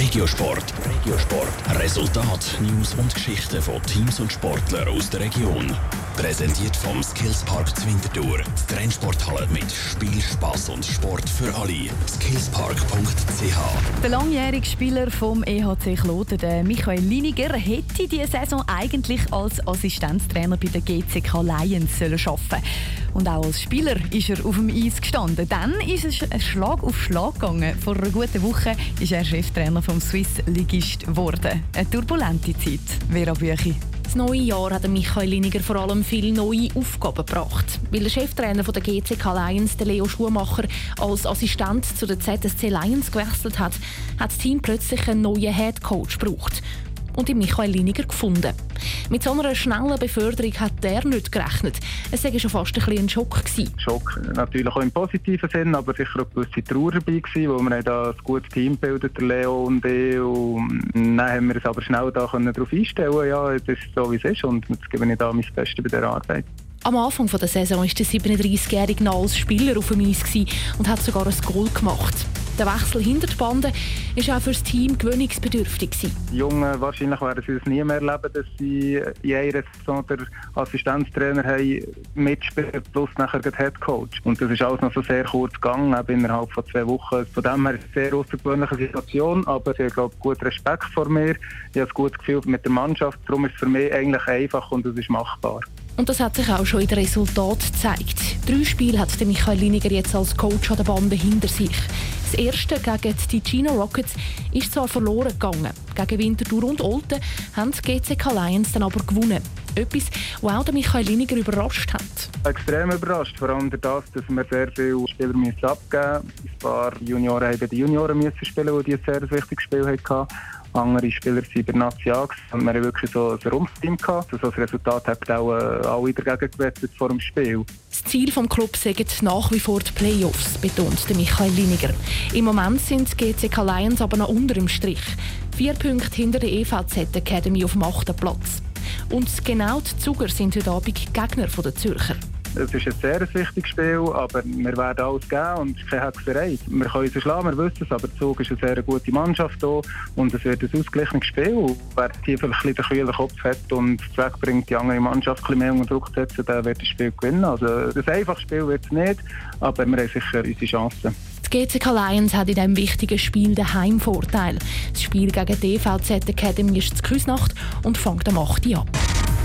Regiosport. Regiosport. Resultat, News und Geschichten von Teams und Sportlern aus der Region. Präsentiert vom Skillspark Zwintertour. Die Trennsporthalle mit Spiel, Spass und Sport für alle. Skillspark.ch Der langjährige Spieler vom EHC Kloten, Michael Liniger, hätte diese Saison eigentlich als Assistenztrainer bei der GCK Lions sollen arbeiten Und auch als Spieler ist er auf dem Eis gestanden. Dann ist es Schlag auf Schlag gegangen. Vor einer guten Woche ist er Cheftrainer vom Swiss Ligist geworden. Eine turbulente Zeit. Vera Büchi. Das neue Jahr hat Michael Liniger vor allem viele neue Aufgaben gebracht. Weil der Cheftrainer der GCK Lions, der Leo Schumacher, als Assistent zu der ZSC Lions gewechselt hat, hat das Team plötzlich einen neuen Head Coach gebraucht und in Michael Liniger gefunden. Mit so einer schnellen Beförderung hat er nicht gerechnet. Es war schon fast ein, ein Schock. Gewesen. Schock natürlich auch im positiven Sinn, aber sicher auch ein bisschen Trauer dabei gewesen, weil wir da ein gutes Team bildet, Leo und ich. Und dann haben wir es aber schnell da darauf einstellen ja, es ist so wie es ist und jetzt gebe ich da mein Bestes bei der Arbeit. Am Anfang der Saison war der 37-jährige noch als Spieler auf dem Eis und hat sogar ein Goal gemacht. Der Wechsel hinter die Bande war auch für das Team gewöhnungsbedürftig. Die Jungen, wahrscheinlich werden sie es nie mehr erleben, dass sie in einer Saison den Assistenztrainer haben, mitspielen, plus nachher den Headcoach. Und das ist alles noch so sehr kurz gegangen, innerhalb von zwei Wochen. Von dem her ist es eine sehr außergewöhnliche Situation, aber ich habe gut Respekt vor mir. Ich habe ein gutes Gefühl mit der Mannschaft, darum ist es für mich eigentlich einfach und es ist machbar. Und das hat sich auch schon in den Resultaten gezeigt. Drei Spiele hat Michael Liniger jetzt als Coach an der Bande hinter sich. Das erste gegen die China Rockets ist zwar verloren gegangen. Gegen Winterthur und Olten haben die GCK Lions dann aber gewonnen. Etwas, was auch Michael Liniger überrascht hat. Extrem überrascht, vor allem dadurch, dass wir sehr viele Spieler abgeben mussten. Ein paar Junioren haben die Junioren spielen, die ein sehr wichtiges Spiel hatten. Andere Spieler waren bei und wir hatten wirklich so ein Rumpfteam. Also das Resultat hat auch äh, alle dagegen gewettet vor dem Spiel. Das Ziel des Clubs sind nach wie vor die Playoffs, betont Michael Liniger. Im Moment sind die GCK Lions aber noch unter dem Strich. Vier Punkte hinter der EVZ Academy auf dem achten Platz. Und genau die Zuger sind heute Abend Gegner der Zürcher. Es ist ein sehr wichtiges Spiel, aber wir werden alles geben und keine Hexerei. Wir können uns schlagen, wir wissen es, aber Zug ist eine sehr gute Mannschaft hier und es wird ein ausgeglichenes Spiel. Wer hier vielleicht ein den kühlen Kopf hat und es wegbringt, die andere Mannschaft ein mehr unter Druck zu setzen, der wird das Spiel gewinnen. Also ein einfaches Spiel wird es nicht, aber wir haben sicher unsere Chancen. Die GCK Lions hat in diesem wichtigen Spiel den Heimvorteil. Das Spiel gegen die EVZ Academy ist zu Küsnacht und fängt am 8. Uhr an.